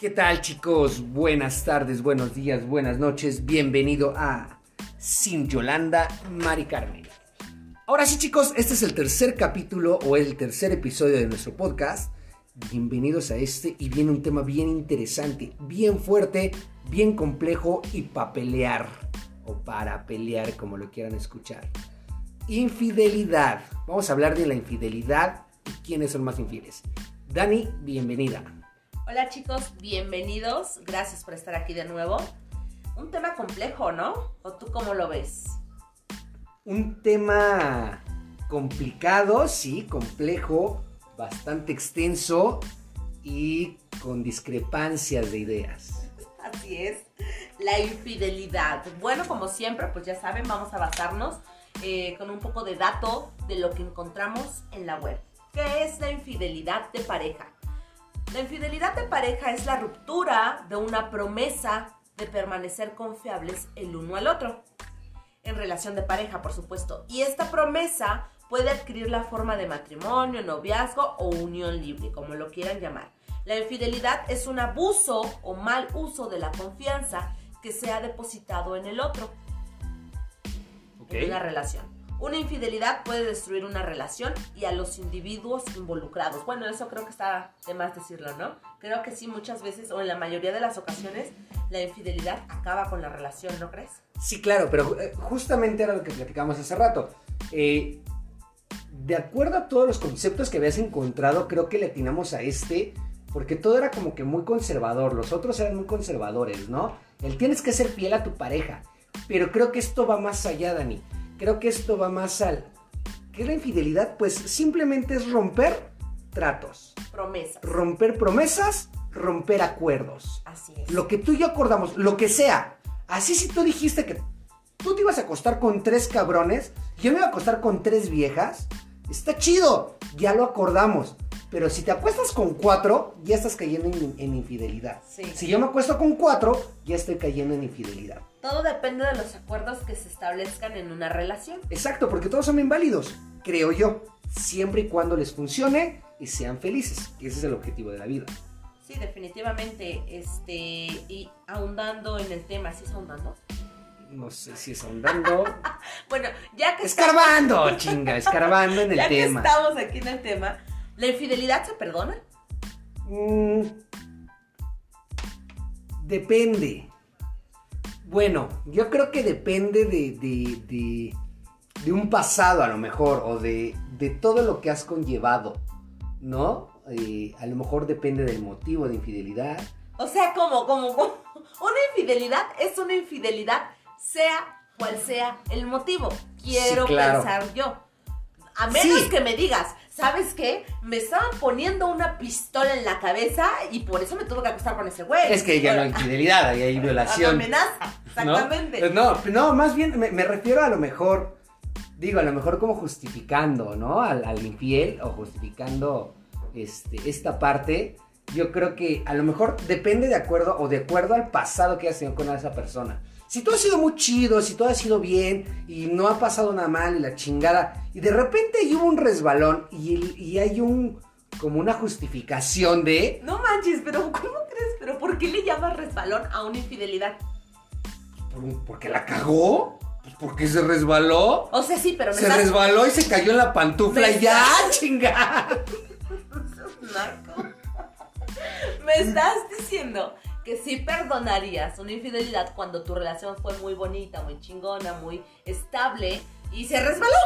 ¿Qué tal chicos? Buenas tardes, buenos días, buenas noches. Bienvenido a Sin Yolanda, Mari Carmen. Ahora sí chicos, este es el tercer capítulo o el tercer episodio de nuestro podcast. Bienvenidos a este y viene un tema bien interesante, bien fuerte, bien complejo y para pelear o para pelear como lo quieran escuchar. Infidelidad. Vamos a hablar de la infidelidad y quiénes son más infieles. Dani, bienvenida. Hola chicos, bienvenidos. Gracias por estar aquí de nuevo. Un tema complejo, ¿no? ¿O tú cómo lo ves? Un tema complicado, sí, complejo, bastante extenso y con discrepancias de ideas. Así es. La infidelidad. Bueno, como siempre, pues ya saben, vamos a basarnos eh, con un poco de dato de lo que encontramos en la web. ¿Qué es la infidelidad de pareja? La infidelidad de pareja es la ruptura de una promesa de permanecer confiables el uno al otro. En relación de pareja, por supuesto. Y esta promesa puede adquirir la forma de matrimonio, noviazgo o unión libre, como lo quieran llamar. La infidelidad es un abuso o mal uso de la confianza que se ha depositado en el otro. En una relación. Una infidelidad puede destruir una relación y a los individuos involucrados. Bueno, eso creo que está de más decirlo, ¿no? Creo que sí, muchas veces o en la mayoría de las ocasiones la infidelidad acaba con la relación, ¿no crees? Sí, claro, pero eh, justamente era lo que platicamos hace rato. Eh, de acuerdo a todos los conceptos que habías encontrado, creo que le atinamos a este, porque todo era como que muy conservador, los otros eran muy conservadores, ¿no? El tienes que ser fiel a tu pareja, pero creo que esto va más allá, Dani creo que esto va más al... ¿Qué es la infidelidad? Pues simplemente es romper tratos. Promesas. Romper promesas, romper acuerdos. Así es. Lo que tú y yo acordamos, lo que sea. Así si tú dijiste que tú te ibas a acostar con tres cabrones, yo me iba a acostar con tres viejas, está chido, ya lo acordamos. Pero si te acuestas con cuatro, ya estás cayendo en, infidelidad. Si yo me acuesto con cuatro, ya estoy cayendo en infidelidad. Todo depende de los acuerdos que se establezcan en una relación. Exacto, porque todos son inválidos, creo yo. Siempre y cuando les funcione y sean felices. Ese es el objetivo de la vida. Sí, definitivamente. Este, y ahondando en el tema, ¿sí es ahondando? No sé si es ahondando. bueno, ya que. Escarbando, chinga, escarbando en el tema. Ya que estamos aquí en el tema, ¿La infidelidad se perdona? Mm, depende. Bueno, yo creo que depende de, de, un pasado a lo mejor, o de, todo lo que has conllevado, ¿no? Eh, a lo mejor depende del motivo de infidelidad. O sea, como, como, una infidelidad es una infidelidad, sea cual sea el motivo. Quiero pensar yo. A menos que me digas, ¿sabes qué? Me estaban poniendo una pistola en la cabeza y por eso me tuve que acostar con ese güey. Es que ya no hay infidelidad, ahí hay violación. amenaza, exactamente. ¿No? no, más bien me, refiero a lo mejor, digo, a lo mejor como justificando, ¿no? Al, al infiel o justificando este, esta parte. Yo creo que a lo mejor depende de acuerdo o de acuerdo al pasado que has tenido con esa persona si todo ha sido muy chido, si todo ha sido bien y no ha pasado nada mal y la chingada, y de repente hay un resbalón y, hay un como una justificación de... No manches, pero ¿cómo crees? ¿Pero por qué le llamas resbalón a una infidelidad? ¿Porque la cagó? Pues porque se resbaló. O sea, sí, pero me Se resbaló y se cayó en la pantufla y ya, chingada. me estás diciendo que sí perdonarías una infidelidad cuando tu relación fue muy bonita, muy chingona, muy estable y se resbaló.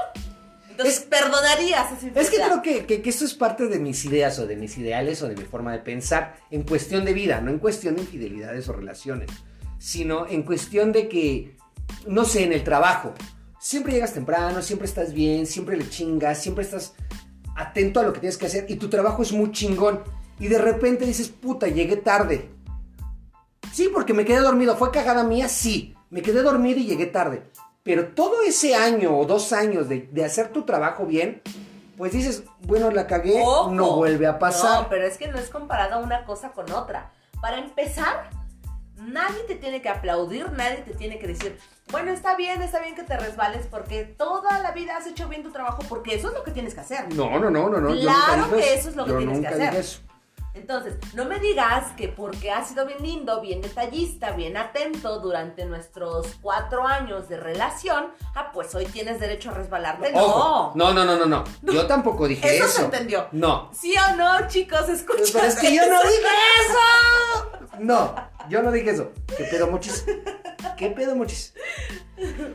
Entonces, perdonarías esa infidelidad. Es que creo que, que, esto es parte de mis ideas o de mis ideales o de mi forma de pensar en cuestión de vida, no en cuestión de infidelidades o relaciones, sino en cuestión de que, no sé, en el trabajo. Siempre llegas temprano, siempre estás bien, siempre le chingas, siempre estás atento a lo que tienes que hacer y tu trabajo es muy chingón. Y de repente dices, puta, llegué tarde. Sí, porque me quedé dormido. ¿Fue cagada mía? Sí. Me quedé dormido y llegué tarde. Pero todo ese año o dos años de, hacer tu trabajo bien, pues dices, bueno, la cagué, no vuelve a pasar. No, pero es que no es comparada una cosa con otra. Para empezar, nadie te tiene que aplaudir, nadie te tiene que decir, bueno, está bien, está bien que te resbales porque toda la vida has hecho bien tu trabajo porque eso es lo que tienes que hacer. No, no, no, no, no. Claro que eso. es lo que tienes que hacer. Entonces, no me digas que porque has sido bien lindo, bien detallista, bien atento durante nuestros cuatro años de relación, ah, pues hoy tienes derecho a resbalarte. Ojo, No. no, no, no, no, no. Yo tampoco dije Eso eso. se entendió. No. ¿Sí o no, chicos? Escucha. Pero es que yo no dije eso. No, yo no dije eso. ¿Qué pedo, mochis? ¿Qué pedo, mochis?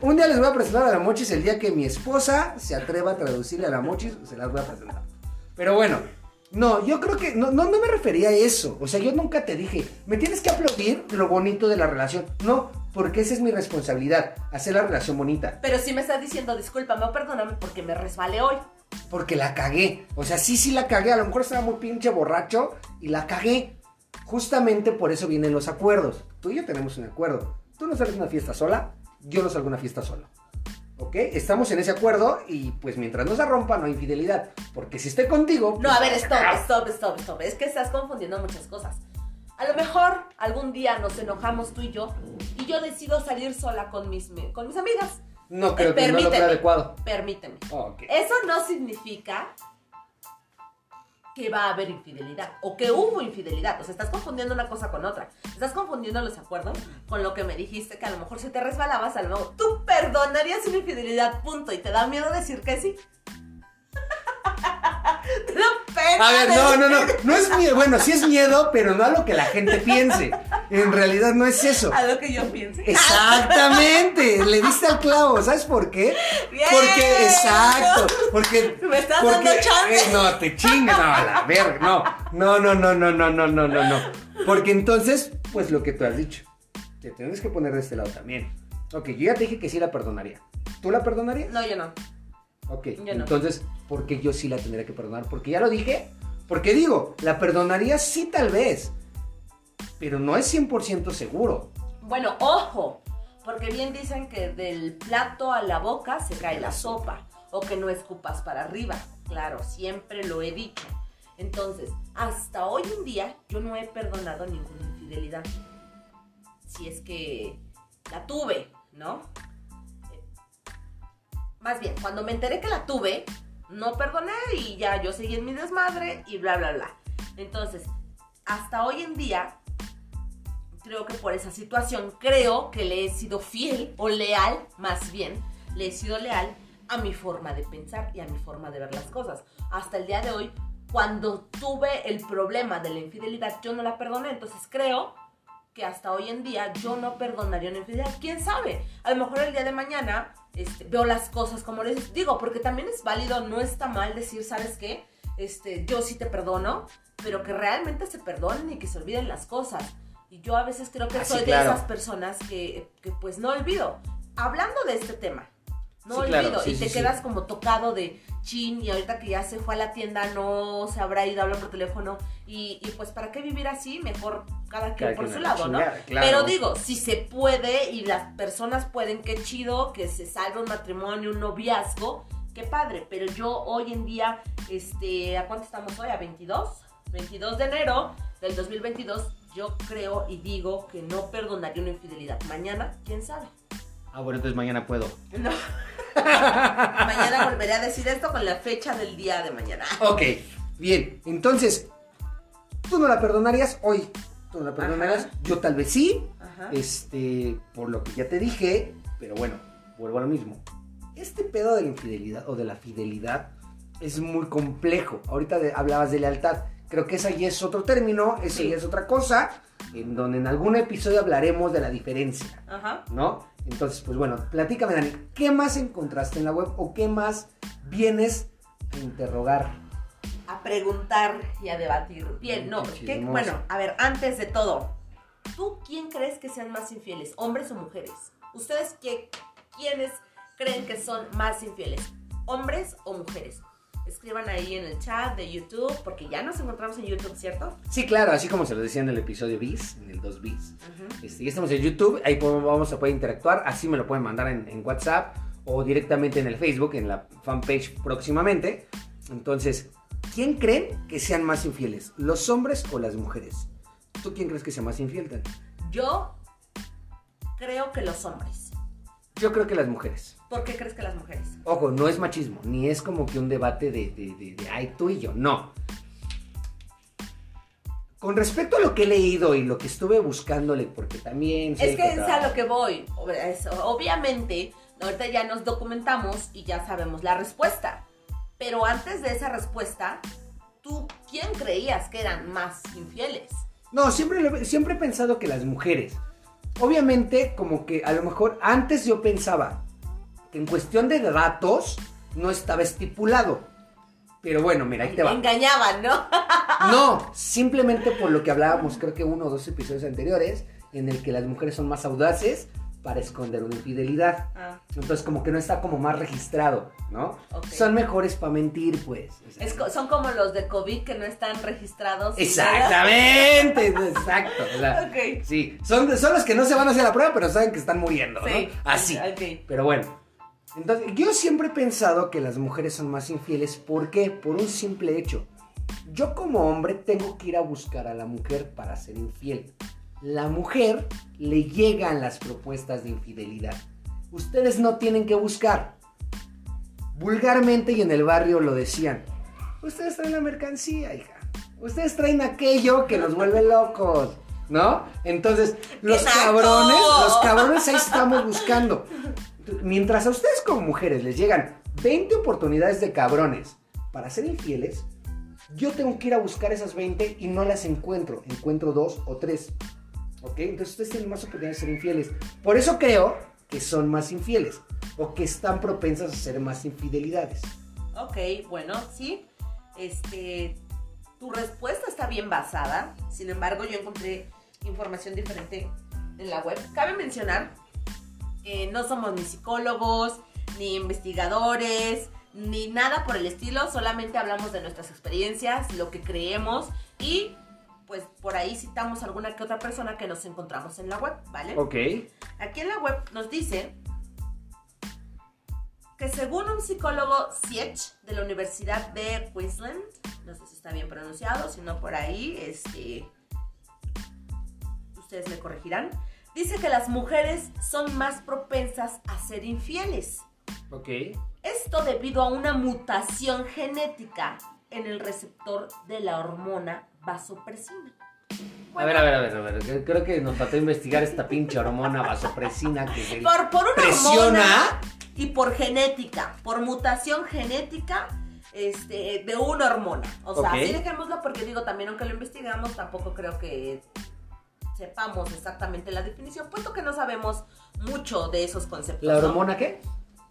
Un día les voy a presentar a la mochis el día que mi esposa se atreva a traducirle a la mochis, se las voy a presentar. Pero bueno, no, yo creo que no, no, no me refería a eso. O sea, yo nunca te dije, me tienes que aplaudir lo bonito de la relación. No, porque esa es mi responsabilidad, hacer la relación bonita. Pero si me estás diciendo, discúlpame o perdóname porque me resbalé hoy. Porque la cagué. O sea, sí, sí la cagué. A lo mejor estaba muy pinche borracho y la cagué. Justamente por eso vienen los acuerdos. Tú y yo tenemos un acuerdo. Tú no sales a una fiesta sola, yo no salgo a una fiesta solo. ¿Ok? Estamos en ese acuerdo y pues mientras no se rompa no hay infidelidad. Porque si estoy contigo... No, pues, a ver, stop, stop, stop, stop. Es que estás confundiendo muchas cosas. A lo mejor algún día nos enojamos tú y yo y yo decido salir sola con mis, con mis amigas. No creo Eh, que no lo creo adecuado. Permíteme. Oh, ok. Eso no significa que va a haber infidelidad o que hubo infidelidad. O sea, estás confundiendo una cosa con otra. Estás confundiendo los acuerdos con lo que me dijiste que a lo mejor si te resbalabas, a lo mejor tú perdonarías una infidelidad, punto. Y te da miedo decir que sí. A ver, no, no, no. No es miedo. Bueno, sí es miedo, pero no a lo que la gente piense. En realidad no es eso. A lo que yo piense. Exactamente, le diste al clavo, ¿sabes por qué? Bien. Porque, exacto, porque... Me estás porque, dando chance. eh, no, te chinga, no, a la verga, no, no, no, no, no, no, no, no, no, no, porque entonces, pues lo que tú has dicho, te tienes que poner de este lado también. Ok, yo ya te dije que sí la perdonaría, ¿tú la perdonarías? No, yo no. Ok, yo no. entonces, ¿por qué yo sí la tendría que perdonar? Porque ya lo dije, porque digo, la perdonaría sí tal vez, pero no es 100% seguro. Bueno, ojo, porque bien dicen que del plato a la boca se cae la sopa, o que no escupas para arriba. Claro, siempre lo he dicho. Entonces, hasta hoy en día yo no he perdonado ninguna infidelidad. Si es que la tuve, ¿no? Más bien, cuando me enteré que la tuve, no perdoné y ya yo seguí en mi desmadre y bla, bla, bla. Entonces, hasta hoy en día, creo que por esa situación, creo que le he sido fiel o leal, más bien, le he sido leal a mi forma de pensar y a mi forma de ver las cosas. Hasta el día de hoy, cuando tuve el problema de la infidelidad, yo no la perdoné. Entonces creo que hasta hoy en día yo no perdonaría una infidelidad. ¿Quién sabe? A lo mejor el día de mañana este, veo las cosas como les digo, porque también es válido, no está mal decir, ¿sabes qué? Este, yo sí te perdono, pero que realmente se perdonen y que se olviden las cosas. Y yo a veces creo que Ah, soy claro. de esas personas que, que, pues no olvido. Hablando de este tema, no Sí, olvido. claro, sí, y te sí, quedas como tocado de chin y ahorita que ya se fue a la tienda no se habrá ido a hablar por teléfono. Y, y pues para qué vivir así, mejor cada quien Cada por quien su lado, ¿no? claro. Pero digo, si se puede y las personas pueden, qué chido que se salga un matrimonio, un noviazgo, qué padre. Pero yo hoy en día, este, ¿a cuánto estamos hoy? ¿A 22? 22 de enero del 2022, yo creo y digo que no perdonaría una infidelidad. Mañana, quién sabe. Ah, bueno, entonces mañana puedo. No. mañana volveré a decir esto con la fecha del día de mañana. Ok, bien. Entonces, tú no la perdonarías hoy. Tú no la perdonarías. Ajá. Yo tal vez sí. Ajá. Este, por lo que ya te dije. Pero bueno, vuelvo a lo mismo. Este pedo de la infidelidad o de la fidelidad es muy complejo. Ahorita de- hablabas de lealtad. Creo que esa ya es otro término, eso Sí. ya es otra cosa, en donde en algún episodio hablaremos de la diferencia. Ajá. ¿no? Entonces, pues bueno, platícame, Dani, ¿qué más encontraste en la web o qué más vienes a interrogar? A preguntar y a debatir. Bien, no, Qué ¿qué- chismoso. bueno, a ver, antes de todo, ¿tú quién crees que sean más infieles, hombres o mujeres? ¿Ustedes qué, quiénes creen que son más infieles, hombres o mujeres? Escriban ahí en el chat de YouTube, porque ya nos encontramos en YouTube, ¿cierto? Sí, claro, así como se lo decía en el episodio bis, en el 2 bis. Este, ya estamos en YouTube, ahí podemos- vamos a poder interactuar, así me lo pueden mandar en, en WhatsApp o directamente en el Facebook, en la fanpage próximamente. Entonces, ¿quién creen que sean más infieles, los hombres o las mujeres? ¿Tú quién crees que sea más infiel? Yo creo que los hombres. Yo creo que las mujeres. ¿Por qué crees que las mujeres? Ojo, no es machismo, ni es como que un debate de, de, de- de, ay, tú y yo, no. con respecto a lo que he leído y lo que estuve buscándole, porque también... Es que es a lo que voy. Obviamente, ahorita ya nos documentamos y ya sabemos la respuesta. Pero antes de esa respuesta, ¿tú quién creías que eran más infieles? No, siempre, siempre he pensado que las mujeres. Obviamente, como que a lo mejor antes yo pensaba que en cuestión de datos no estaba estipulado. Pero bueno, mira, ahí te va. Engañaban, ¿no? no, simplemente por lo que hablábamos, creo que uno o dos episodios anteriores, en el que las mujeres son más audaces para esconder una infidelidad. Ah. Entonces, como que no está como más registrado, ¿no? Son mejores para mentir, pues. son como los de COVID que no están registrados. Exactamente, exacto. Sí, son, son los que no se van a hacer la prueba, pero saben que están muriendo, ¿no? Así. Pero bueno, entonces, yo siempre he pensado que las mujeres son más infieles. ¿Por qué? Por un simple hecho. Yo como hombre tengo que ir a buscar a la mujer para ser infiel. La mujer le llegan las propuestas de infidelidad. Ustedes no tienen que buscar. Vulgarmente y en el barrio lo decían. Ustedes traen la mercancía, hija. Ustedes traen aquello que nos vuelve locos. ¿No? Entonces, los cabrones, los cabrones ahí estamos buscando mientras a ustedes como mujeres les llegan 20 oportunidades de cabrones para ser infieles, yo tengo que ir a buscar esas 20 y no las encuentro. Encuentro dos o tres. ¿Ok? Entonces ustedes tienen más oportunidades de ser infieles. Por eso creo que son más infieles o que están propensas a ser más infidelidades. Ok, bueno, sí. Este, tu respuesta está bien basada. Sin embargo, yo encontré información diferente en la web. Cabe mencionar no somos ni psicólogos, ni investigadores, ni nada por el estilo, solamente hablamos de nuestras experiencias, lo que creemos y pues por ahí citamos alguna que otra persona que nos encontramos en la web, ¿vale? Ok. Aquí en la web nos dice que según un psicólogo Siech de la Universidad de Queensland, no sé si está bien pronunciado, si no por ahí, este, ustedes me corregirán, dice que las mujeres son más propensas a ser infieles. Ok. Esto debido a una mutación genética en el receptor de la hormona vasopresina. a ver, a ver, a ver, a ver. Creo que nos faltó investigar esta pinche hormona vasopresina que por, por una presiona y por genética, por mutación genética este, de una hormona. O sea, así dejémoslo porque digo, también aunque lo investigamos, tampoco creo que sepamos exactamente la definición, puesto que no sabemos mucho de esos conceptos. ¿La hormona qué?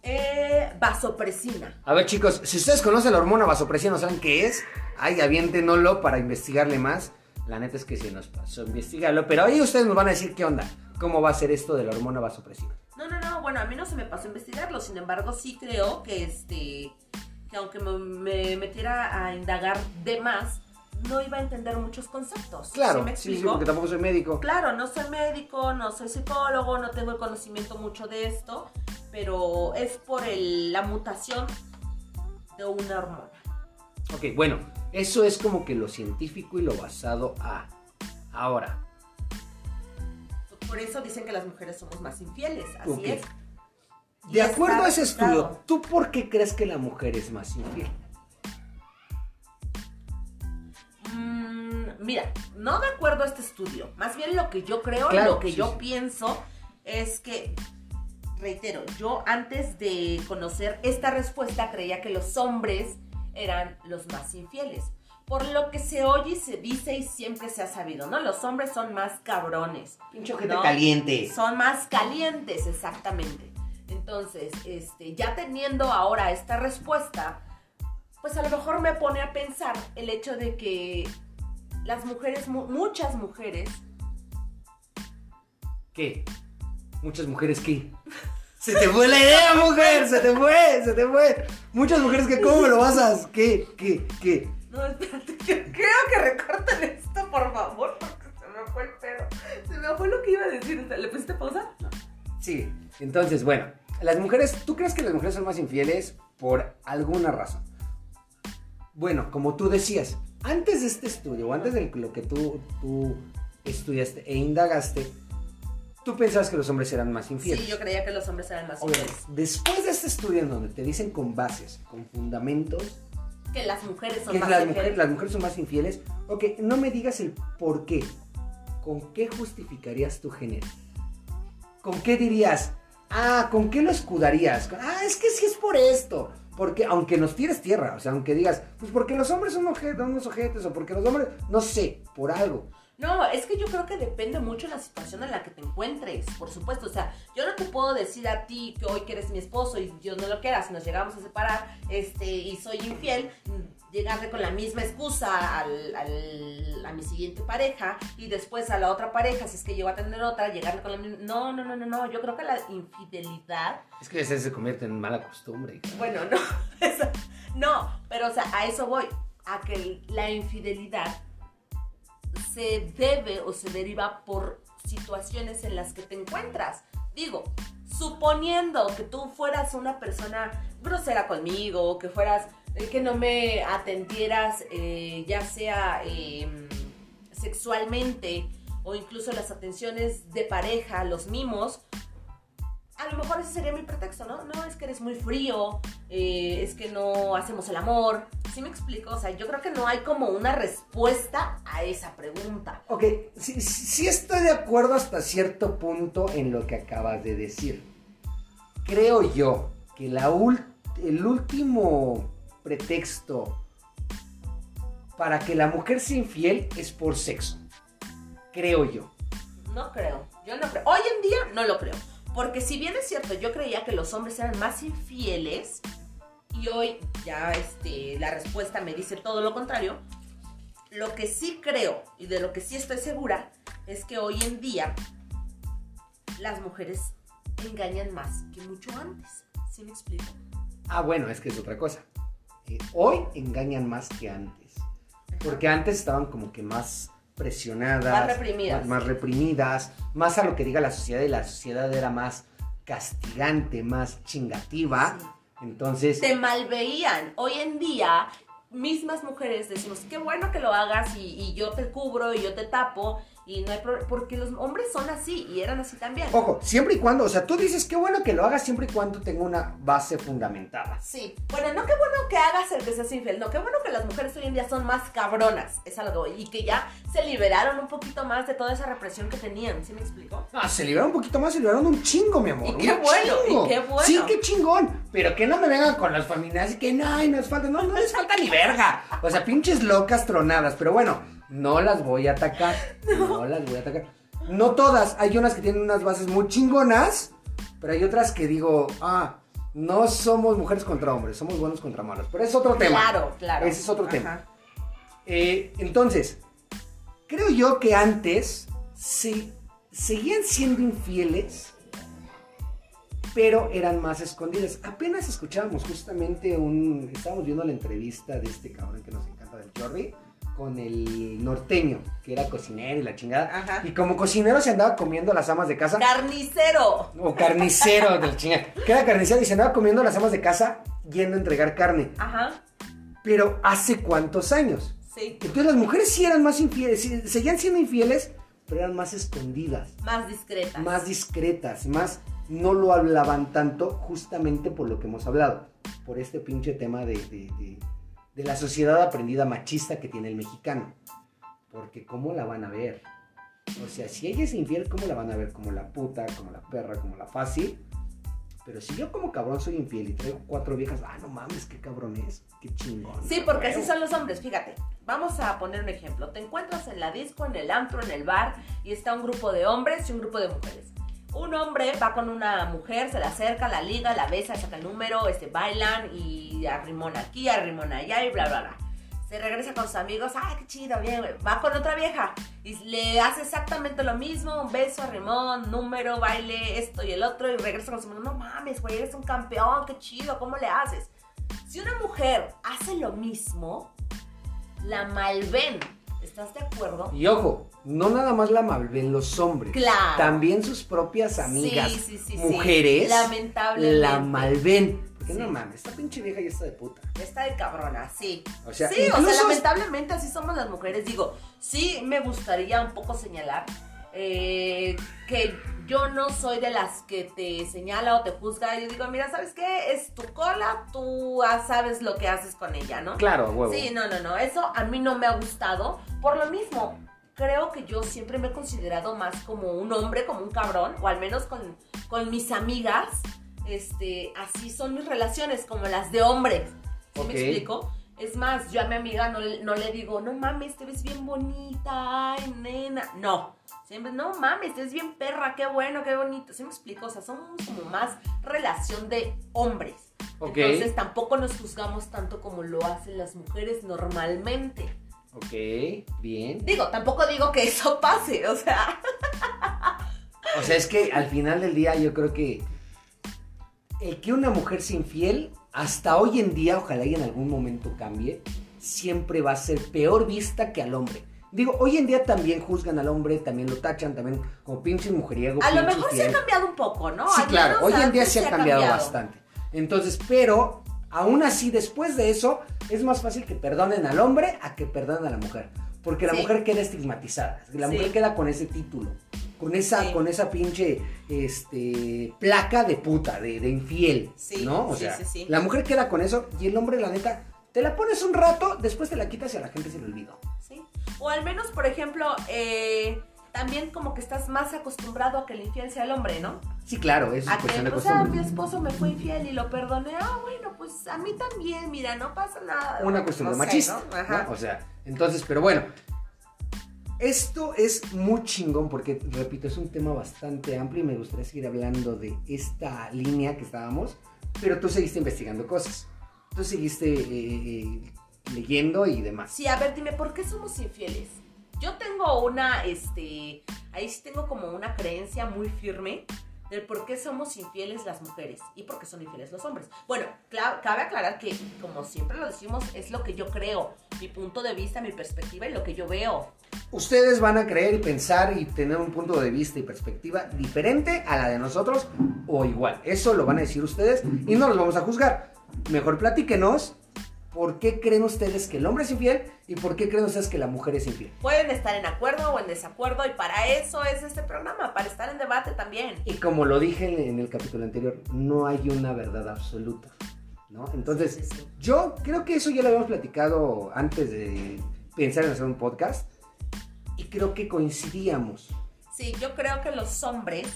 Eh, vasopresina. A ver, chicos, si ustedes conocen la hormona vasopresina, ¿no saben qué es? Ay, aviéntenlo para investigarle más. La neta es que sí nos pasó investigarlo, pero ahí ustedes nos van a decir qué onda, cómo va a ser esto de la hormona vasopresina. No, no, no, bueno, a mí no se me pasó investigarlo, sin embargo, sí creo que este, que aunque me, me metiera a indagar de más, no iba a entender muchos conceptos. Claro, sí, sí, porque tampoco soy médico. Claro, no soy médico, no soy psicólogo, no tengo el conocimiento mucho de esto, pero es por la mutación de una hormona. Ok, bueno, eso es como que lo científico y lo basado a ahora. Por eso dicen que las mujeres somos más infieles, así es. De acuerdo a ese estudio, ¿tú por qué crees que la mujer es más infiel? Mira, no de acuerdo a este estudio, más bien lo que yo creo, lo que yo pienso es que, reitero, yo antes de conocer esta respuesta creía que los hombres eran los más infieles. Por lo que se oye y se dice y siempre se ha sabido, ¿no? Los hombres son más cabrones. Pincho gente caliente. Son más calientes, exactamente. Entonces, este, ya teniendo ahora esta respuesta, pues a lo mejor me pone a pensar el hecho de que las mujeres, muchas mujeres. ¿Qué? ¿Muchas mujeres qué? Se te fue la idea, mujer, se te fue, se te fue. Muchas mujeres que, ¿cómo lo vas a...? ¿Qué? ¿Qué? ¿Qué? No, espérate, creo que recorten esto, por favor, porque se me fue el pedo. Se me fue lo que iba a decir. ¿Le pusiste pausa? Sí, entonces, bueno, las mujeres, ¿tú crees que las mujeres son más infieles por alguna razón? Bueno, como tú decías, antes de este estudio, o antes de lo que tú, tú estudiaste e indagaste, tú pensabas que los hombres eran más infieles. Sí, yo creía que los hombres eran más infieles. Después de este estudio en donde te dicen con bases, con fundamentos, que las mujeres son que más las, infieles. mujeres, las mujeres son más infieles. Ok, no me digas el por qué. ¿Con qué justificarías tu género? ¿Con qué dirías? Ah, ¿con qué lo escudarías? Ah, es que sí es por esto. Porque, aunque nos tires tierra, o sea, aunque digas, pues porque los hombres son unos ojetes, o porque los hombres, no sé, por algo. No, es que yo creo que depende mucho de la situación en la que te encuentres, por supuesto. O sea, yo no te puedo decir a ti que hoy que eres mi esposo y Dios no lo quiera, si nos llegamos a separar este, y soy infiel, llegarle con la misma excusa al, al- a mi siguiente pareja y después a la otra pareja, si es que llego a tener otra, llegarle con la misma... No, no, no, no, no. Yo creo que la infidelidad Es que ese se convierte en mala costumbre. bueno, no, eso- no, pero o sea, a eso voy, a que la infidelidad se debe o se deriva por situaciones en las que te encuentras. Digo, suponiendo que tú fueras una persona grosera conmigo, que fueras, eh, que no me atendieras, eh, ya sea eh, sexualmente o incluso las atenciones de pareja, los mimos, a lo mejor ese sería mi pretexto, ¿no? No, es que eres muy frío, eh, es que no hacemos el amor. ¿Sí me explico? O sea, yo creo que no hay como una respuesta a esa pregunta. Ok, sí, sí- estoy de acuerdo hasta cierto punto en lo que acabas de decir. Creo yo que la el último pretexto para que la mujer sea infiel es por sexo. Creo yo. No creo, yo no creo. Hoy en día no lo creo. Porque si bien es cierto, yo creía que los hombres eran más infieles y hoy ya este, la respuesta me dice todo lo contrario. Lo que sí creo y de lo que sí estoy segura es que hoy en día las mujeres engañan más que mucho antes. ¿Sí me explico? Ah, bueno, es que es otra cosa. Eh, hoy engañan más que antes. Porque antes estaban como que más presionadas. Más reprimidas. Más, más reprimidas. Más a lo que diga la sociedad. Y la sociedad era más castigante, más chingativa. Sí. Entonces, te malveían. Hoy en día, mismas mujeres decimos, qué bueno que lo hagas y, y yo te cubro y yo te tapo y no hay problema. Porque los hombres son así y eran así también. ojo, siempre y cuando, o sea, tú dices qué bueno que lo hagas siempre y cuando tenga una base fundamentada. Sí. Bueno, no qué bueno que hagas el que seas infiel, no, qué bueno que las mujeres hoy en día son más cabronas, es a lo que voy, y que ya se liberaron un poquito más de toda esa represión que tenían, ¿sí me explico? Ah, se liberaron un poquito más, se liberaron un chingo, mi amor. Y qué bueno, chingo. y qué bueno. Sí, qué chingón. Pero que no me vengan con las familias y que no, ay, nos falta. No, no les falta ni verga. O sea, pinches locas tronadas. Pero bueno, no las voy a atacar. No, las voy a atacar. No todas. Hay unas que tienen unas bases muy chingonas. Pero hay otras que digo, ah, no somos mujeres contra hombres, somos buenos contra malos. Pero es otro tema. Claro, claro. Ese es otro Ajá. tema. Eh, entonces, creo yo que antes se, seguían siendo infieles, pero eran más escondidas. Apenas escuchábamos justamente un... Estábamos viendo la entrevista de este cabrón que nos encanta del Jordi con el norteño, que era cocinero y la chingada. Ajá. Y como cocinero se andaba comiendo las amas de casa. Carnicero. o carnicero del chingada. Que era carnicero y se andaba comiendo las amas de casa yendo a entregar carne. Ajá. Pero ¿hace cuántos años? Sí. Entonces las mujeres sí eran más infieles, sí, seguían siendo infieles, pero eran más escondidas, Más discreta. más discretas, más no lo hablaban tanto justamente por lo que hemos hablado, por este pinche tema de, de- de- de la sociedad aprendida machista que tiene el mexicano. Porque ¿cómo la van a ver? O sea, si ella es infiel, ¿cómo la van a ver? Como la puta, como la perra, como la fácil. Pero si yo como cabrón soy infiel y traigo cuatro viejas, ah, no mames, qué cabrón es, qué chingón. Sí, porque así son los hombres, fíjate. Vamos a poner un ejemplo. Te encuentras en la disco, en el antro, en el bar, y está un grupo de hombres y un grupo de mujeres. Un hombre va con una mujer, se la acerca, la liga, la besa, saca el número, este, bailan y arrimona aquí, arrimona allá y bla, bla, bla. Se regresa con sus amigos, ay, qué chido, bien, güey". va con otra vieja y le hace exactamente lo mismo, un beso, arrimón, número, baile, esto y el otro, y regresa con su amigo, no mames, güey, eres un campeón, qué chido, ¿cómo le haces? Si una mujer hace lo mismo, la malven. ¿Estás de acuerdo? Y ojo, no nada más la malven los hombres. Claro. También sus propias amigas, Sí, sí, sí, mujeres, Lamentablemente. la malven. Porque no mames, esta pinche vieja ya está de puta. Está de cabrona, sí. O sea, sí, o sea, lamentablemente así somos las mujeres. Digo, sí me gustaría un poco señalar eh, que yo no soy de las que te señala o te juzga. Yo digo, mira, ¿sabes qué? Es tu cola, tú sabes lo que haces con ella, ¿no? Claro, huevo. Sí, no, no, no. Eso a mí no me ha gustado. Por lo mismo, creo que yo siempre me he considerado más como un hombre, como un cabrón, o al menos con, con mis amigas. Este, así son mis relaciones, como las de hombres. ¿Sí me explico? Es más, yo a mi amiga no, le- no le digo, no mames, te ves bien bonita, ay, nena. No. Siempre, no mames, te ves bien perra, qué bueno, qué bonito. ¿Sí me explico? O sea, somos como más relación de hombres. Ok. Entonces tampoco nos juzgamos tanto como lo hacen las mujeres normalmente. Ok, bien. Digo, tampoco digo que eso pase, o sea. O sea, es que al final del día yo creo que el que una mujer sea infiel, hasta hoy en día, ojalá y en algún momento cambie, siempre va a ser peor vista que al hombre. Digo, hoy en día también juzgan al hombre, también lo tachan, también como pinche mujeriego. A lo mejor se ha cambiado un poco, ¿no? Sí, Al claro, hoy en día sí ha cambiado, bastante. Entonces, pero aún así, después de eso, es más fácil que perdonen al hombre a que perdonen a la mujer. Porque la Sí. mujer queda estigmatizada. La Sí. mujer queda con ese título. Con esa, Sí. con esa pinche este, placa de puta, de, de infiel. Sí, ¿No? O sí, sea, sí, sí. la mujer queda con eso y el hombre, la neta, te la pones un rato, después te la quitas y a la gente se le olvidó. Sí. O al menos, por ejemplo, eh, también como que estás más acostumbrado a que el infiel sea el hombre, ¿no? Sí, claro, eso es que, cuestión de pues, ah, mi esposo me fue infiel y lo perdoné. Ah, bueno, pues a mí también, mira, no pasa nada. una cuestión No de. Ajá. ¿no? O sea, entonces, pero bueno. Esto es muy chingón porque, repito, es un tema bastante amplio y me gustaría seguir hablando de esta línea que estábamos, pero tú seguiste investigando cosas. Tú seguiste eh, eh, leyendo y demás. Sí, a ver, dime, ¿por qué somos infieles? Yo tengo una, este, ahí sí tengo como una creencia muy firme del por qué somos infieles las mujeres y por qué son infieles los hombres. Bueno, cabe aclarar que, como siempre lo decimos, es lo que yo creo, mi punto de vista, mi perspectiva y lo que yo veo. Ustedes van a creer y pensar y tener un punto de vista y perspectiva diferente a la de nosotros o igual. Eso lo van a decir ustedes y no los vamos a juzgar. Mejor platíquenos por qué creen ustedes que el hombre es infiel y por qué creen ustedes que la mujer es infiel. Pueden estar en acuerdo o en desacuerdo y para eso es este programa, para estar en debate también. Y como lo dije en el capítulo anterior, no hay una verdad absoluta, ¿no? Entonces, Sí, sí, sí. yo creo que eso ya lo habíamos platicado antes de pensar en hacer un podcast y creo que coincidíamos. Sí, yo creo que los hombres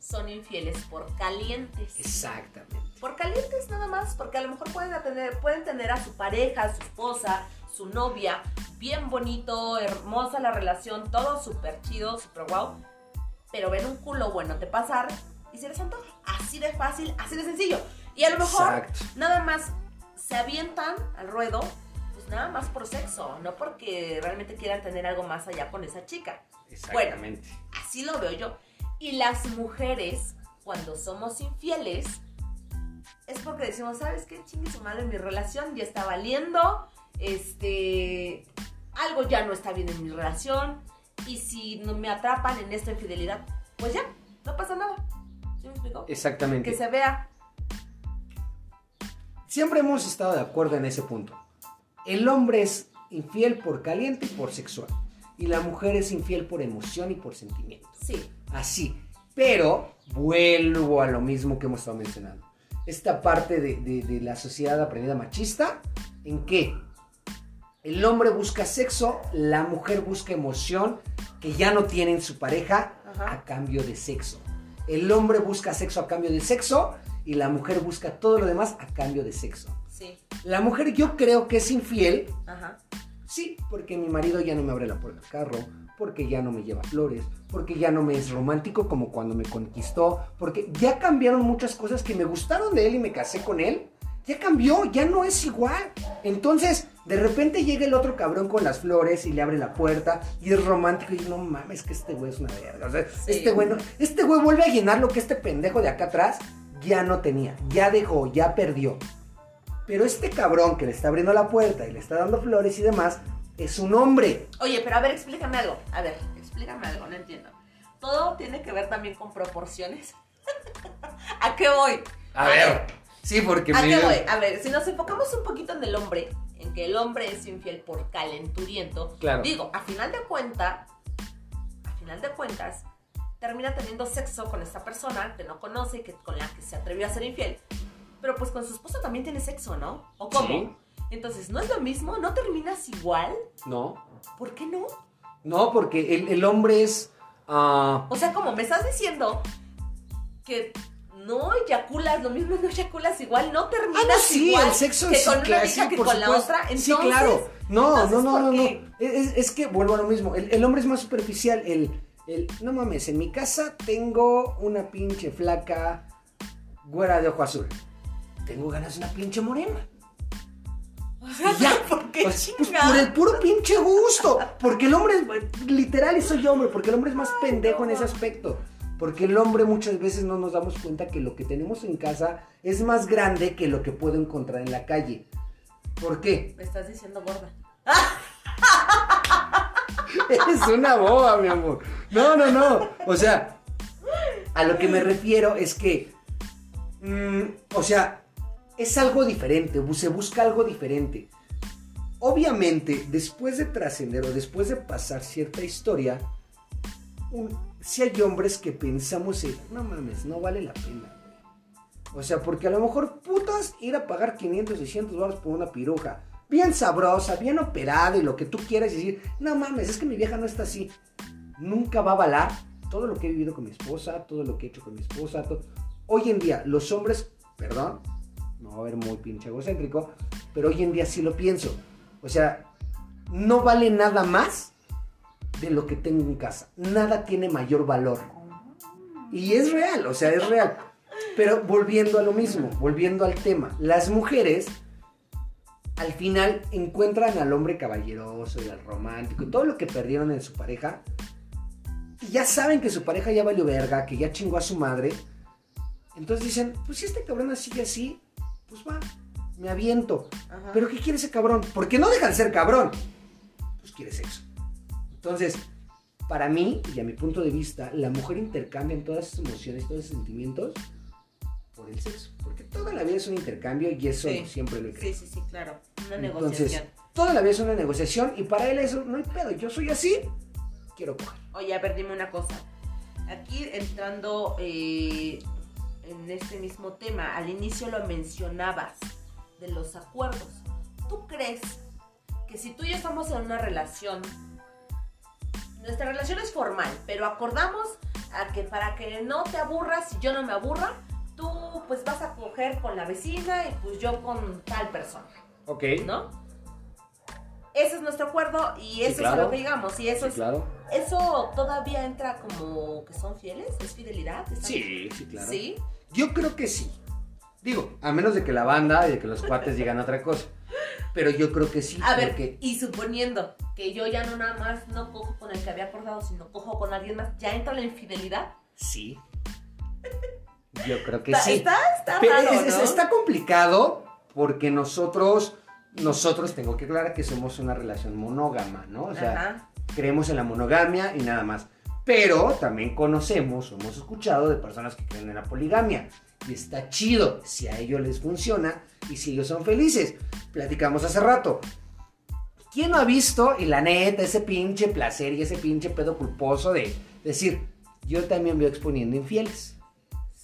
son infieles por calientes. Exactamente. Por calientes nada más, porque a lo mejor pueden tener, pueden tener a su pareja, a su esposa, su novia, bien bonito, hermosa la relación, todo súper chido, súper guau, pero ven un culo bueno te pasar y se les antoja. Así de fácil, así de sencillo. Y a lo mejor Exacto. nada más se avientan al ruedo, pues nada más por sexo, no porque realmente quieran tener algo más allá con esa chica. Exactamente. Así lo veo yo. Y las mujeres, cuando somos infieles, es porque decimos, ¿sabes qué? Chingue su madre, mi relación ya está valiendo. Este. Algo ya no está bien en mi relación. Y si no me atrapan en esta infidelidad, pues ya, no pasa nada. ¿Sí me explico? Exactamente. Que se vea. Siempre hemos estado de acuerdo en ese punto. El hombre es infiel por caliente y por sexual. Y la mujer es infiel por emoción y por sentimiento. Sí. Así. Pero vuelvo a lo mismo que hemos estado mencionando. Esta parte de, de- de la sociedad aprendida machista, en que el hombre busca sexo, la mujer busca emoción que ya no tiene en su pareja Ajá. a cambio de sexo. El hombre busca sexo a cambio de sexo y la mujer busca todo lo demás a cambio de sexo. Sí. La mujer yo creo que es infiel Ajá. Sí, porque mi marido ya no me abre la puerta del carro, porque ya no me lleva flores, porque ya no me es romántico como cuando me conquistó, porque ya cambiaron muchas cosas que me gustaron de él y me casé con él. Ya cambió, ya no es igual. Entonces, de repente llega el otro cabrón con las flores y le abre la puerta y es romántico y no mames que este güey es una verga. O sea, Sí. este güey no- este güey vuelve a llenar lo que este pendejo de acá atrás ya no tenía, ya dejó, ya perdió. Pero este cabrón que le está abriendo la puerta y le está dando flores y demás, es un hombre. Oye, pero a ver, explícame algo. A ver, explícame algo, no entiendo. Todo tiene que ver también con proporciones. ¿A qué voy? A ver. Sí, porque ¿A me- qué voy? A ver, si nos enfocamos un poquito en el hombre, en que el hombre es infiel por calenturiento, Claro. digo, a final de cuenta, a final de cuentas termina teniendo sexo con esta persona que no conoce, que, con la que se atrevió a ser infiel. Pero pues con su esposa también tiene sexo, ¿no? ¿O cómo? Sí. Entonces, ¿no es lo mismo? ¿No terminas igual? No. ¿Por qué no? No, porque el, el hombre es. ah, O sea, como me estás diciendo que no eyaculas, lo mismo no eyaculas igual, no terminas Ah, no, sí, igual el sexo que con una sí, que por con la otra. Entonces, sí, claro. No, entonces, no, no, ¿por no, no. Es, es que vuelvo a lo mismo. El, el hombre es más superficial. El, el, no mames, en mi casa tengo una pinche flaca güera de ojo azul. Tengo ganas de una pinche morena. Ya, ¿Por qué Pues, pues, por el puro pinche gusto. Porque el hombre es, literal, y soy hombre, porque el hombre es más pendejo en ese aspecto. Porque el hombre muchas veces no nos damos cuenta que lo que tenemos en casa es más grande que lo que puedo encontrar en la calle. ¿Por qué? Me estás diciendo gorda. Eres una boba, mi amor. No, no, no. O sea, a lo que me refiero es que, mm, o sea, es algo diferente, se busca algo diferente. Obviamente, después de trascender o después de pasar cierta historia, si hay hombres que pensamos en, no mames, no vale la pena. güey". O sea, porque a lo mejor putas ir a pagar 500, 600 dólares por una piruja. Bien sabrosa, bien operada y lo que tú quieras decir, no mames, es que mi vieja no está así. Nunca va a valer todo lo que he vivido con mi esposa, todo lo que he hecho con mi esposa. Hoy en día, los hombres, perdón, no va a ver muy pinche egocéntrico, pero hoy en día sí lo pienso. O sea, no vale nada más de lo que tengo en casa. Nada tiene mayor valor. Y es real, o sea, es real. Pero volviendo a lo mismo, volviendo al tema, las mujeres al final encuentran al hombre caballeroso y al romántico y todo lo que perdieron en su pareja. Y ya saben que su pareja ya valió verga, que ya chingó a su madre. Entonces dicen, pues si este cabrón sigue así, pues va, me aviento. Ajá. ¿Pero qué quiere ese cabrón? Porque no deja de ser cabrón. Pues quiere sexo. Entonces, para mí, y a mi punto de vista, la mujer intercambia en todas sus emociones, todos sus sentimientos por el sexo. Porque toda la vida es un intercambio y eso Sí. siempre lo he creído. Sí, sí, sí, claro. Una Entonces, negociación. toda la vida es una negociación y para él eso no hay pedo. Yo soy así, quiero coger. Oye, a ver, dime una cosa. Aquí entrando eh, en este mismo tema, al inicio lo mencionabas de los acuerdos. ¿Tú crees que si tú y yo estamos en una relación, nuestra relación es formal, pero acordamos a que para que no te aburras y yo no me aburra, tú pues vas a coger con la vecina y pues yo con tal persona, Ok. ¿no? Ese es nuestro acuerdo y eso es a lo que digamos. Y eso es claro. ¿Eso todavía entra como que son fieles? ¿Es fidelidad? ¿Están- Sí, sí, claro. ¿Sí? Yo creo que sí. Digo, a menos de que la banda y de que los cuates digan otra cosa. Pero yo creo que sí. A ver, porque y suponiendo que yo ya no nada más no cojo con el que había acordado, sino cojo con alguien más, ¿ya entra la infidelidad? sí. Yo creo que Está, sí. está, está Pero raro, es- es- ¿no? está complicado porque nosotros, nosotros tengo que aclarar que somos una relación monógama, ¿no? O sea, Ajá. creemos en la monogamia y nada más. Pero también conocemos o hemos escuchado de personas que creen en la poligamia. Y está chido si a ellos les funciona y si ellos son felices. Platicamos hace rato. ¿Quién no ha visto, y la neta, ese pinche placer y ese pinche pedo culposo de decir, yo también veo exponiendo infieles?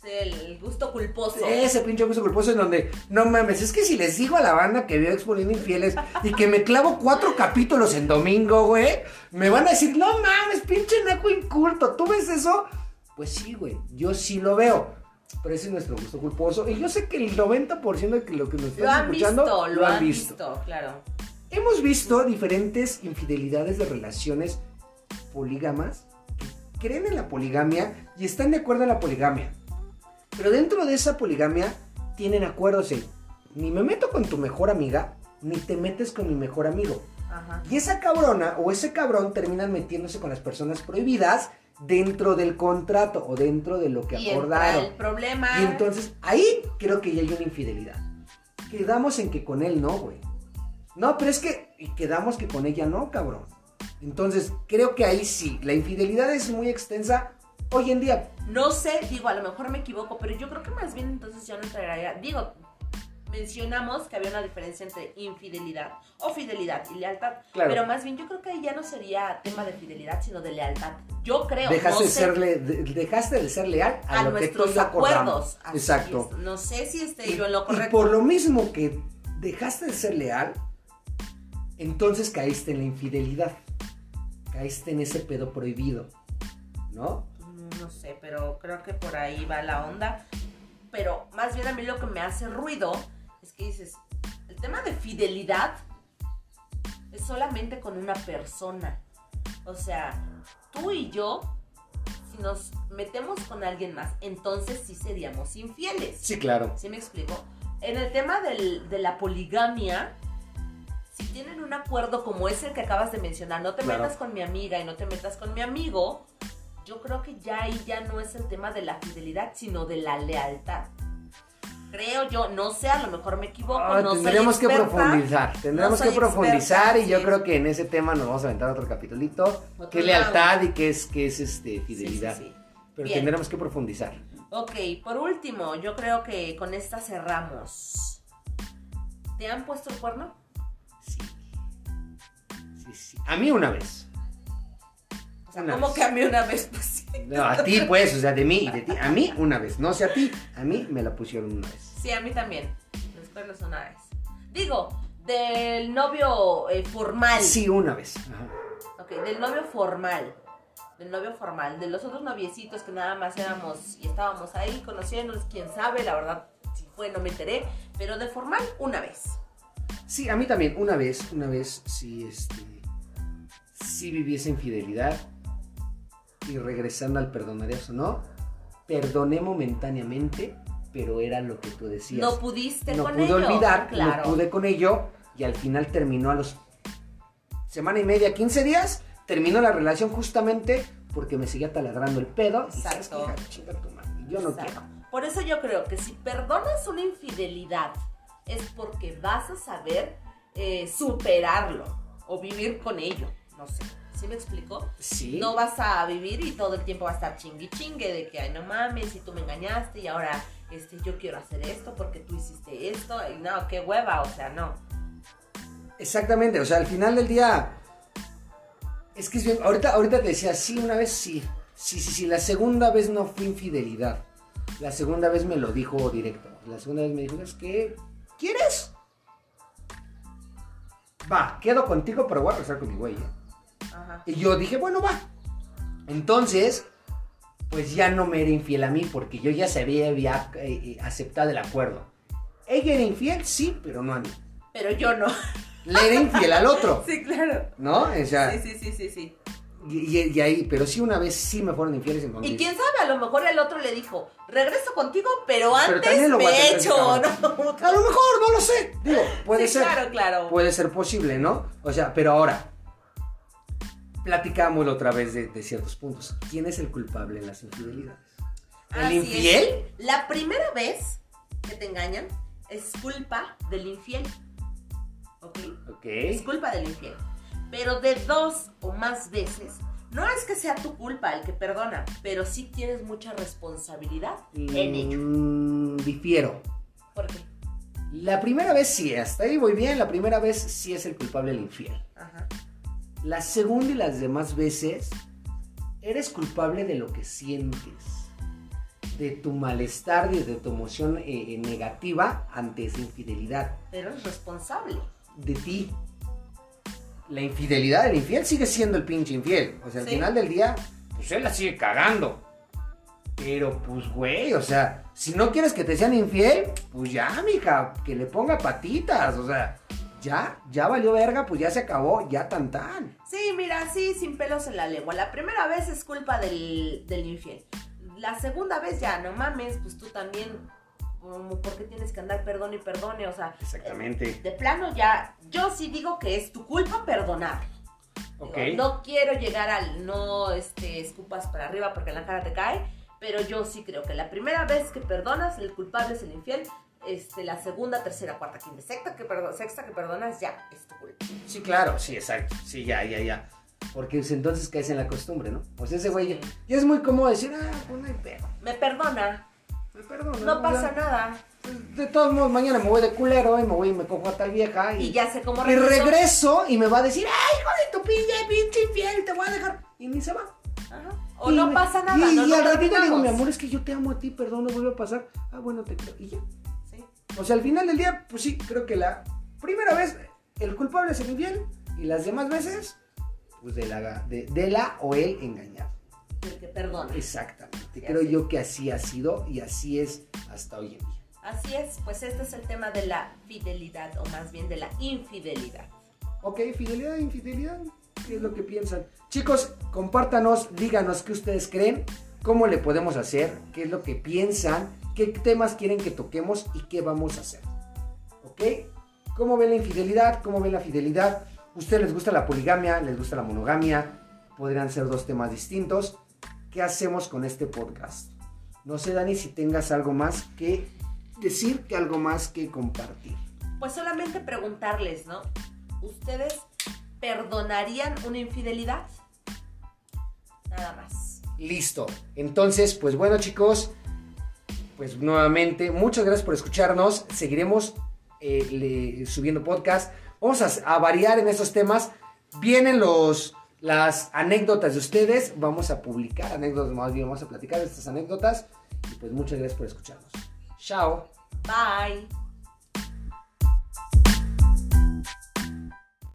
El gusto culposo. Ese pinche gusto culposo en donde, no mames, es que si les digo a la banda que veo exponiendo infieles y que me clavo cuatro capítulos en domingo, güey, me van a decir, no mames, pinche naco inculto, ¿tú ves eso? Pues sí, güey, yo sí lo veo. Pero ese es nuestro gusto culposo. Y yo sé que el 90% de lo que nos Lo están han escuchando visto, lo, han visto. claro. Hemos visto diferentes infidelidades de relaciones polígamas que creen en la poligamia y están de acuerdo en la poligamia. Pero dentro de esa poligamia tienen acuerdos en ni me meto con tu mejor amiga, ni te metes con mi mejor amigo. Ajá. Y esa cabrona o ese cabrón terminan metiéndose con las personas prohibidas dentro del contrato o dentro de lo que Y acordaron. el problema. Y entonces ahí creo que ya hay una infidelidad. Quedamos en que con él no, güey. No, pero es que y quedamos que con ella no, cabrón. Entonces creo que ahí sí, la infidelidad es muy extensa hoy en día. No sé, digo, a lo mejor me equivoco, pero yo creo que más bien entonces ya no entraría. Digo, mencionamos que había una diferencia entre infidelidad o fidelidad y lealtad. Claro. Pero más bien yo creo que ya no sería tema de fidelidad, sino de lealtad. Yo creo. Dejaste, no de sé, ser le- de- dejaste de ser leal a, a lo que tú nuestros y acordamos. acuerdos. Así Exacto. es. No sé si esté Y, yo en lo y correcto. por lo mismo que dejaste de ser leal, entonces caíste en la infidelidad. Caíste en ese pedo prohibido. ¿No? No sé, pero creo que por ahí va la onda. Pero más bien a mí lo que me hace ruido es que dices, el tema de fidelidad es solamente con una persona. O sea, tú y yo, si nos metemos con alguien más, entonces sí seríamos infieles. Sí, claro. ¿Sí me explico? En el tema del- de la poligamia, si tienen un acuerdo como ese que acabas de mencionar, no te Claro. metas con mi amiga y no te metas con mi amigo, yo creo que ya ahí ya no es el tema de la fidelidad, sino de la lealtad. Creo yo, no sé, a lo mejor me equivoco, Ah, no soy tendremos que experta. profundizar, tendremos soy que profundizar experta, y yo creo que en ese tema nos vamos a aventar otro capitulito, Otro qué lealtad y qué es, qué es este, sí, fidelidad. sí. Pero Bien. tendremos que profundizar. Ok, por último, yo creo que con esta cerramos. ¿Te han puesto el cuerno? Sí. Sí, sí. A mí una vez. Sea, ¿cómo vez. que a mí una vez? Pues. No, a ti pues, o sea, de mí y de ti. A mí una vez, no sé a ti, a mí me la pusieron una vez. Sí, a mí también. Los cuernos una vez. Digo, del novio eh, formal. Sí, una vez. Ajá. Ok, del novio formal. Del novio formal. De los otros noviecitos que nada más éramos y estábamos ahí conociéndonos, quién sabe, la verdad, si fue, no me enteré. Pero de formal, una vez. Sí, a mí también, una vez, una vez, sí, este, sí viví esa infidelidad y regresando al perdonarías o no, perdoné momentáneamente, pero era lo que tú decías. No pudiste no con pude ello. olvidar, claro. no pude con ello y al final terminó a los semana y media, 15 días, terminó la relación justamente porque me seguía taladrando el pedo. Y sabes Exacto. hija, chinga tu madre, yo no Exacto. quiero. Por eso yo creo que si perdonas una infidelidad es porque vas a saber eh, superarlo o vivir con ello. No sé. ¿Sí me explico? Sí. No vas a vivir y todo el tiempo va a estar chingui chingue de que, ay, no mames, y tú me engañaste y ahora este, yo quiero hacer esto porque tú hiciste esto. Y no, qué hueva, o sea, no. Exactamente, o sea, al final del día. Es que es bien. Ahorita, ahorita te decía, sí, una vez sí. Sí, sí, sí. La segunda vez no fue infidelidad. La segunda vez me lo dijo directo. La segunda vez me dijo, es que. ¿Quieres? Va, quedo contigo, pero voy a regresar con mi güey. ¿eh?". Ajá. Y yo dije, bueno, va. Entonces, pues ya no me era infiel a mí porque yo ya se había, había, eh, aceptado el acuerdo. Ella era infiel, sí, pero no a mí. Pero yo no. Le era infiel al otro. sí, claro. ¿No? O sea, Sí, sí, sí, sí, sí. y, y- y ahí, pero sí una vez sí me fueron infieles en Y quién sabe, a lo mejor el otro le dijo, regreso contigo, pero Pero antes lo a me tener echo, que ¿no? A lo mejor, no lo sé. Digo, puede Sí, ser. Claro, claro. Puede ser posible, ¿no? O sea, pero ahora, platicámoslo otra vez de, de ciertos puntos. ¿Quién es el culpable en las infidelidades? ¿El Así infiel? es. La primera vez que te engañan es culpa del infiel. ¿Ok? Ok. Es culpa del infiel. Pero de dos o más veces, no es que sea tu culpa el que perdona, pero sí tienes mucha responsabilidad en ello. Mm, difiero. ¿Por qué? La primera vez sí, hasta ahí voy bien. La primera vez sí es el culpable el infiel. Ajá. La segunda y las demás veces, eres culpable de lo que sientes, de tu malestar, de, de tu emoción eh, eh, negativa ante esa infidelidad, Pero es responsable. de ti. La infidelidad del infiel sigue siendo el pinche infiel. O sea, al Sí. final del día, pues él la sigue cagando. Pero pues, güey, o sea, si no quieres que te sean infiel, pues ya, mija, que le ponga patitas. O sea, ya, ya valió verga, pues ya se acabó, ya tan tan. Sí, mira, sí, sin pelos en la lengua. La primera vez es culpa del, del infiel. La segunda vez ya, no mames, pues tú también, ¿por qué tienes que andar perdón y perdone? O sea, Exactamente. eh, de plano ya, yo sí digo que es tu culpa perdonar. Digo, Ok. No quiero llegar al no este, escupas para arriba porque en la cara te cae, pero yo sí creo que la primera vez que perdonas, el culpable es el infiel. Este, la segunda, tercera, cuarta, quinta, sexta que, perdo- sexta que perdonas, ya es tu culpa. Sí, claro, sí, exacto. Sí, ya, ya, ya. Porque entonces caes en la costumbre, ¿no? O sea, ese güey ya, ya es muy cómodo decir, ah, pues no hay pedo. Me perdona, Me perdono. no ya". pasa nada. pues, de todos modos, mañana me voy de culero y me voy y me cojo a tal vieja. Y, Y ya sé cómo y regreso. regreso y me va a decir, ¡ay, hijo de tu pinche, pinche infiel! Te voy a dejar. Y ni se va. Ajá. O Y no me- pasa nada. Y, no y lo al ratito le digo, mi amor, es que yo te amo a ti, perdón, no vuelve a pasar. Ah, bueno, te creo. Y ya. O sea, al final del día, pues sí, creo que la primera vez el culpable es el infiel y las demás veces, pues de la, de, de la o el engañado. El que perdona. Exactamente. Creo yo que así ha sido y así es hasta hoy en día. Así es, pues este es el tema de la fidelidad, o más bien de la infidelidad. Ok, fidelidad infidelidad. ¿Qué es lo que piensan? Chicos, compártanos, díganos qué ustedes creen, cómo le podemos hacer, qué es lo que piensan, qué temas quieren que toquemos y qué vamos a hacer. ¿Ok? ¿Cómo ven la infidelidad? ¿Cómo ven la fidelidad? ¿Ustedes les gusta la poligamia? ¿Les gusta la monogamia? Podrían ser dos temas distintos. ¿Qué hacemos con este podcast? No sé, Dani, si tengas algo más que decir, que algo más que compartir. Pues solamente preguntarles, ¿no? ¿Ustedes perdonarían una infidelidad? Nada más. Listo. Entonces, pues bueno, chicos, pues nuevamente, muchas gracias por escucharnos. Seguiremos eh, subiendo podcast. Vamos a, variar en estos temas. Vienen los las anécdotas de ustedes. Vamos a publicar anécdotas, más bien vamos a platicar de estas anécdotas. Y pues muchas gracias por escucharnos. Chao. Bye.